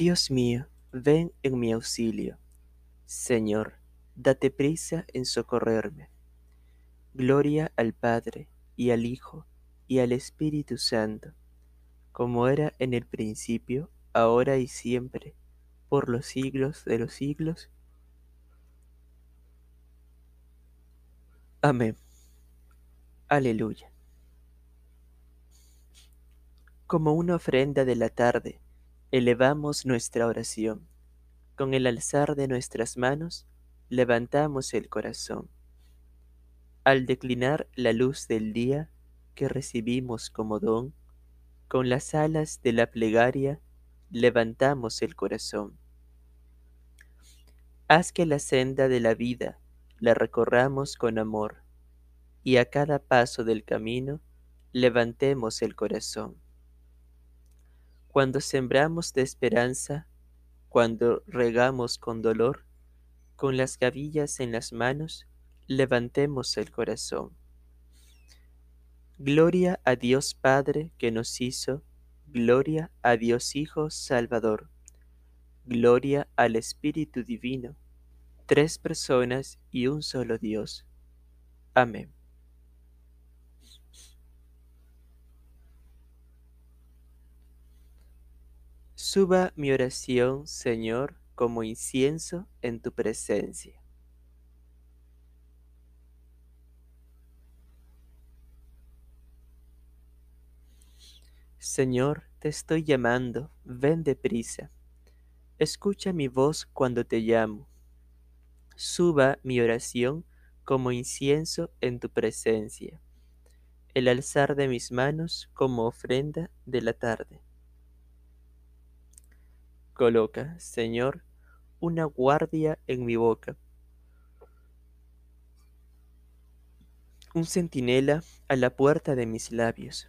Dios mío, ven en mi auxilio. Señor, date prisa en socorrerme. Gloria al Padre, y al Hijo, y al Espíritu Santo, como era en el principio, ahora y siempre, por los siglos de los siglos. Amén. Aleluya. Como una ofrenda de la tarde, elevamos nuestra oración. Con el alzar de nuestras manos, levantamos el corazón. Al declinar la luz del día que recibimos como don, con las alas de la plegaria, levantamos el corazón. Haz que la senda de la vida la recorramos con amor, y a cada paso del camino levantemos el corazón. Cuando sembramos de esperanza, cuando regamos con dolor, con las gavillas en las manos, levantemos el corazón. Gloria a Dios Padre que nos hizo, gloria a Dios Hijo Salvador, gloria al Espíritu Divino, tres personas y un solo Dios. Amén. Suba mi oración, Señor, como incienso en tu presencia. Señor, te estoy llamando, ven deprisa. Escucha mi voz cuando te llamo. Suba mi oración como incienso en tu presencia, el alzar de mis manos como ofrenda de la tarde. Coloca, Señor, una guardia en mi boca, un centinela a la puerta de mis labios.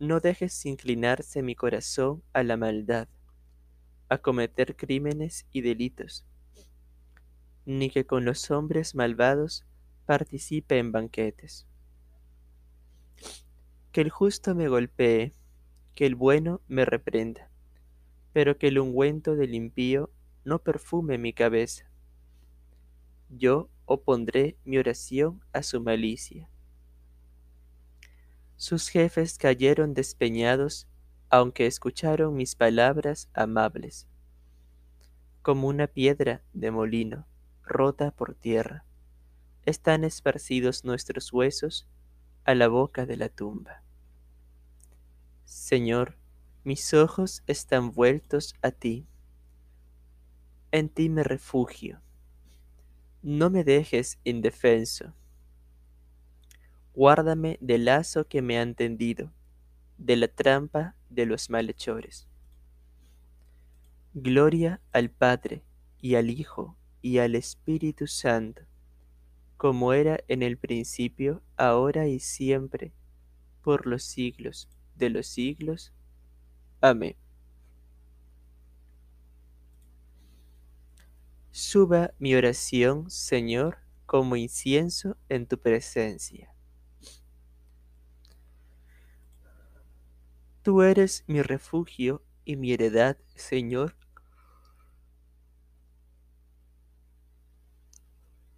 No dejes inclinarse mi corazón a la maldad, a cometer crímenes y delitos, ni que con los hombres malvados participe en banquetes. Que el justo me golpee, que el bueno me reprenda pero que el ungüento del impío no perfume mi cabeza. Yo opondré mi oración a su malicia. Sus jefes cayeron despeñados, aunque escucharon mis palabras amables, como una piedra de molino, rota por tierra. Están esparcidos nuestros huesos a la boca de la tumba. Señor, mis ojos están vueltos a ti. En ti me refugio. No me dejes indefenso. Guárdame del lazo que me han tendido, de la trampa de los malhechores. Gloria al Padre, y al Hijo, y al Espíritu Santo, como era en el principio, ahora y siempre, por los siglos de los siglos. Amén. Suba mi oración, Señor, como incienso en tu presencia. Tú eres mi refugio y mi heredad, Señor.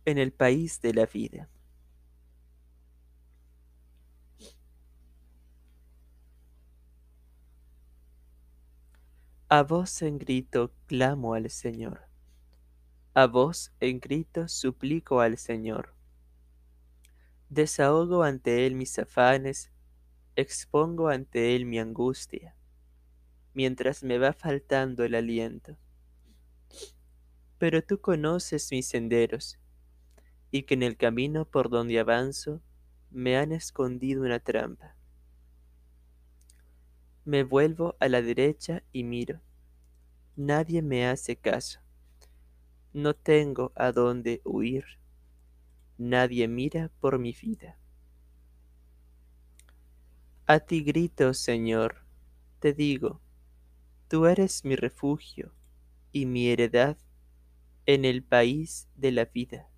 En el país de la vida. A voz en grito clamo al Señor. A voz en grito suplico al Señor. Desahogo ante Él mis afanes, expongo ante Él mi angustia, mientras me va faltando el aliento. Pero tú conoces mis senderos, y que en el camino por donde avanzo me han escondido una trampa. Me vuelvo a la derecha y miro. Nadie me hace caso. No tengo a dónde huir. Nadie mira por mi vida. A ti grito, Señor, te digo, tú eres mi refugio y mi heredad en el país de la vida.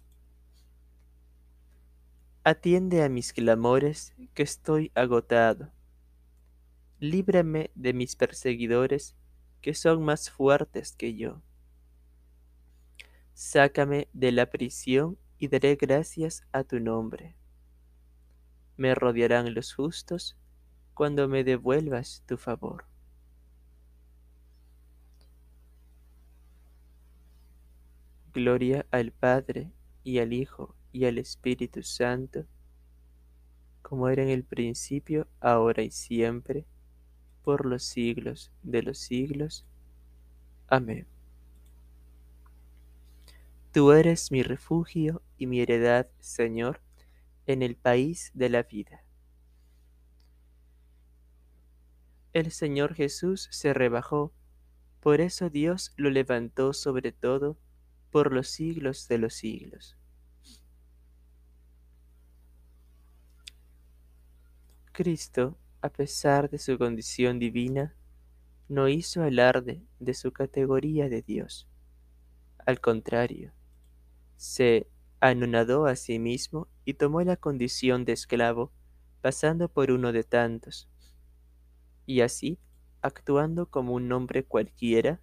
Atiende a mis clamores, que estoy agotado líbrame de mis perseguidores, que son más fuertes que yo. Sácame de la prisión y daré gracias a tu nombre. Me rodearán los justos cuando me devuelvas tu favor. Gloria al Padre y al Hijo y al Espíritu Santo, como era en el principio, ahora y siempre, por los siglos de los siglos. Amén. Tú eres mi refugio y mi heredad, Señor, en el país de la vida. El Señor Jesús se rebajó, por eso Dios lo levantó sobre todo por los siglos de los siglos. Cristo, a pesar de su condición divina, no hizo alarde de su categoría de Dios. Al contrario, se anonadó a sí mismo y tomó la condición de esclavo, pasando por uno de tantos. Y así, actuando como un hombre cualquiera,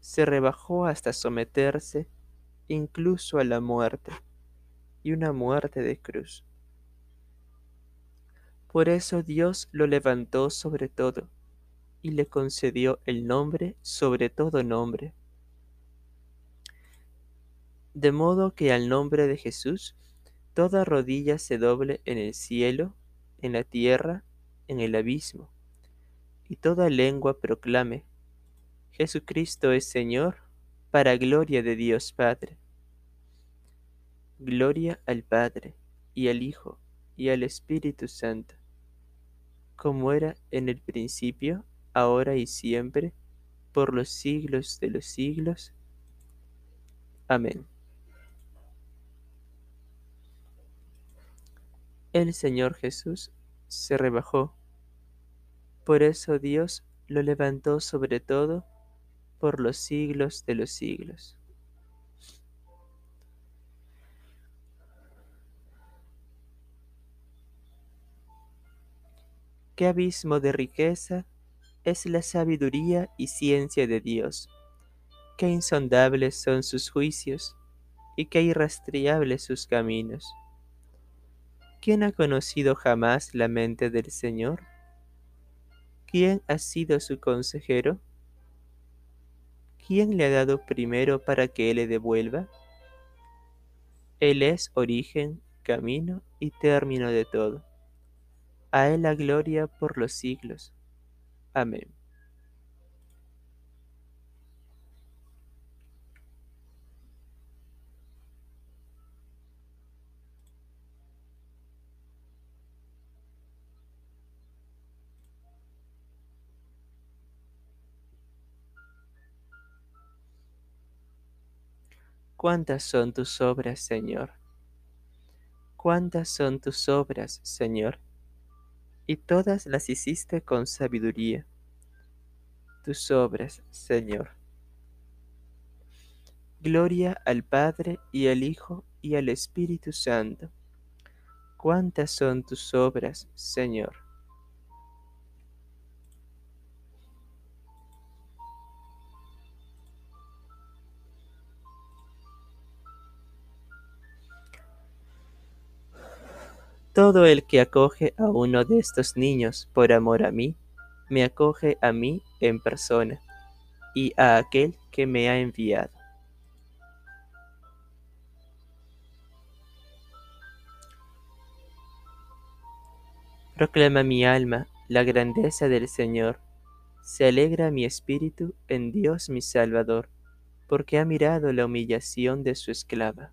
se rebajó hasta someterse incluso a la muerte, y una muerte de cruz. Por eso Dios lo levantó sobre todo, y le concedió el nombre sobre todo nombre de modo que al nombre de Jesús toda rodilla se doble en el cielo, en la tierra, en el abismo, y toda lengua proclame, Jesucristo es Señor, para gloria de Dios Padre. Gloria al Padre, y al Hijo, y al Espíritu Santo, como era en el principio, ahora y siempre, por los siglos de los siglos. Amén. El Señor Jesús se rebajó. Por eso Dios lo levantó sobre todo por los siglos de los siglos. Qué abismo de riqueza es la sabiduría y ciencia de Dios. Qué insondables son sus juicios y qué irrastreables sus caminos. ¿Quién ha conocido jamás la mente del Señor? ¿Quién ha sido su consejero? ¿Quién le ha dado primero para que Él le devuelva? Él es origen, camino y término de todo. A Él la gloria por los siglos. Amén. ¿Cuántas son tus obras, Señor? ¿Cuántas son tus obras, Señor? Y todas las hiciste con sabiduría. Tus obras, Señor. Gloria al Padre y al Hijo y al Espíritu Santo. ¿Cuántas son tus obras, Señor? Todo el que acoge a uno de estos niños por amor a mí, me acoge a mí en persona y a aquel que me ha enviado. Proclama mi alma la grandeza del Señor. Se alegra mi espíritu en Dios mi Salvador, porque ha mirado la humillación de su esclava.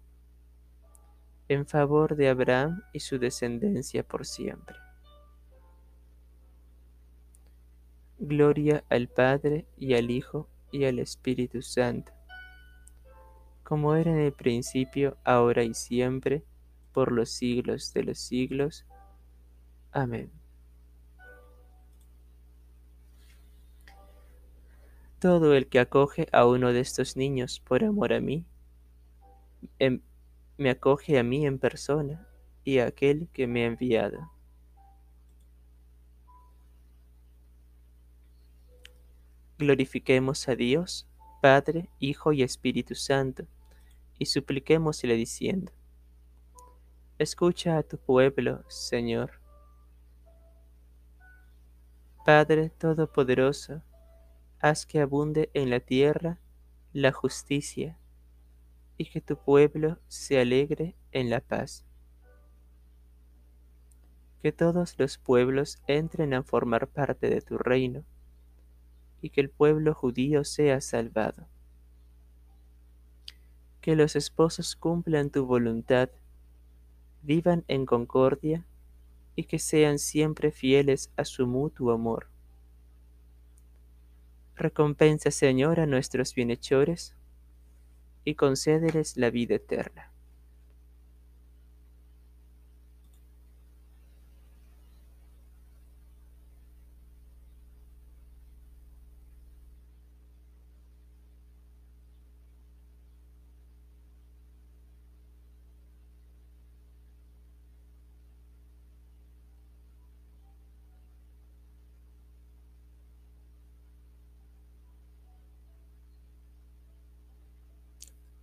en favor de Abraham y su descendencia por siempre. Gloria al Padre y al Hijo y al Espíritu Santo, como era en el principio, ahora y siempre, por los siglos de los siglos. Amén. Todo el que acoge a uno de estos niños por amor a mí, em, me acoge a mí en persona y a aquel que me ha enviado. Glorifiquemos a Dios, Padre, Hijo y Espíritu Santo, y supliquémosle diciendo, Escucha a tu pueblo, Señor. Padre Todopoderoso, haz que abunde en la tierra la justicia, y que tu pueblo se alegre en la paz. Que todos los pueblos entren a formar parte de tu reino y que el pueblo judío sea salvado. Que los esposos cumplan tu voluntad, vivan en concordia y que sean siempre fieles a su mutuo amor. Recompensa, Señor, a nuestros bienhechores y concédeles la vida eterna.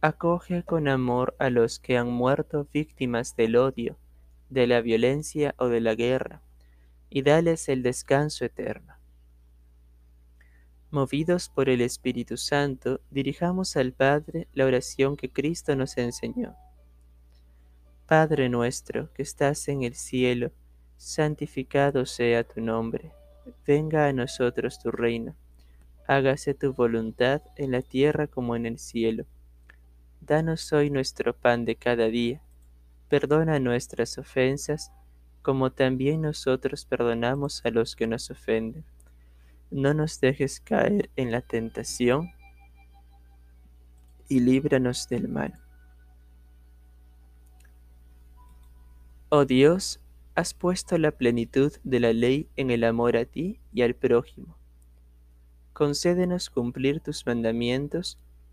Acoge con amor a los que han muerto víctimas del odio, de la violencia o de la guerra, y dales el descanso eterno. Movidos por el Espíritu Santo, dirijamos al Padre la oración que Cristo nos enseñó. Padre nuestro que estás en el cielo, santificado sea tu nombre, venga a nosotros tu reino, hágase tu voluntad en la tierra como en el cielo. Danos hoy nuestro pan de cada día. Perdona nuestras ofensas, como también nosotros perdonamos a los que nos ofenden. No nos dejes caer en la tentación y líbranos del mal. Oh Dios, has puesto la plenitud de la ley en el amor a ti y al prójimo. Concédenos cumplir tus mandamientos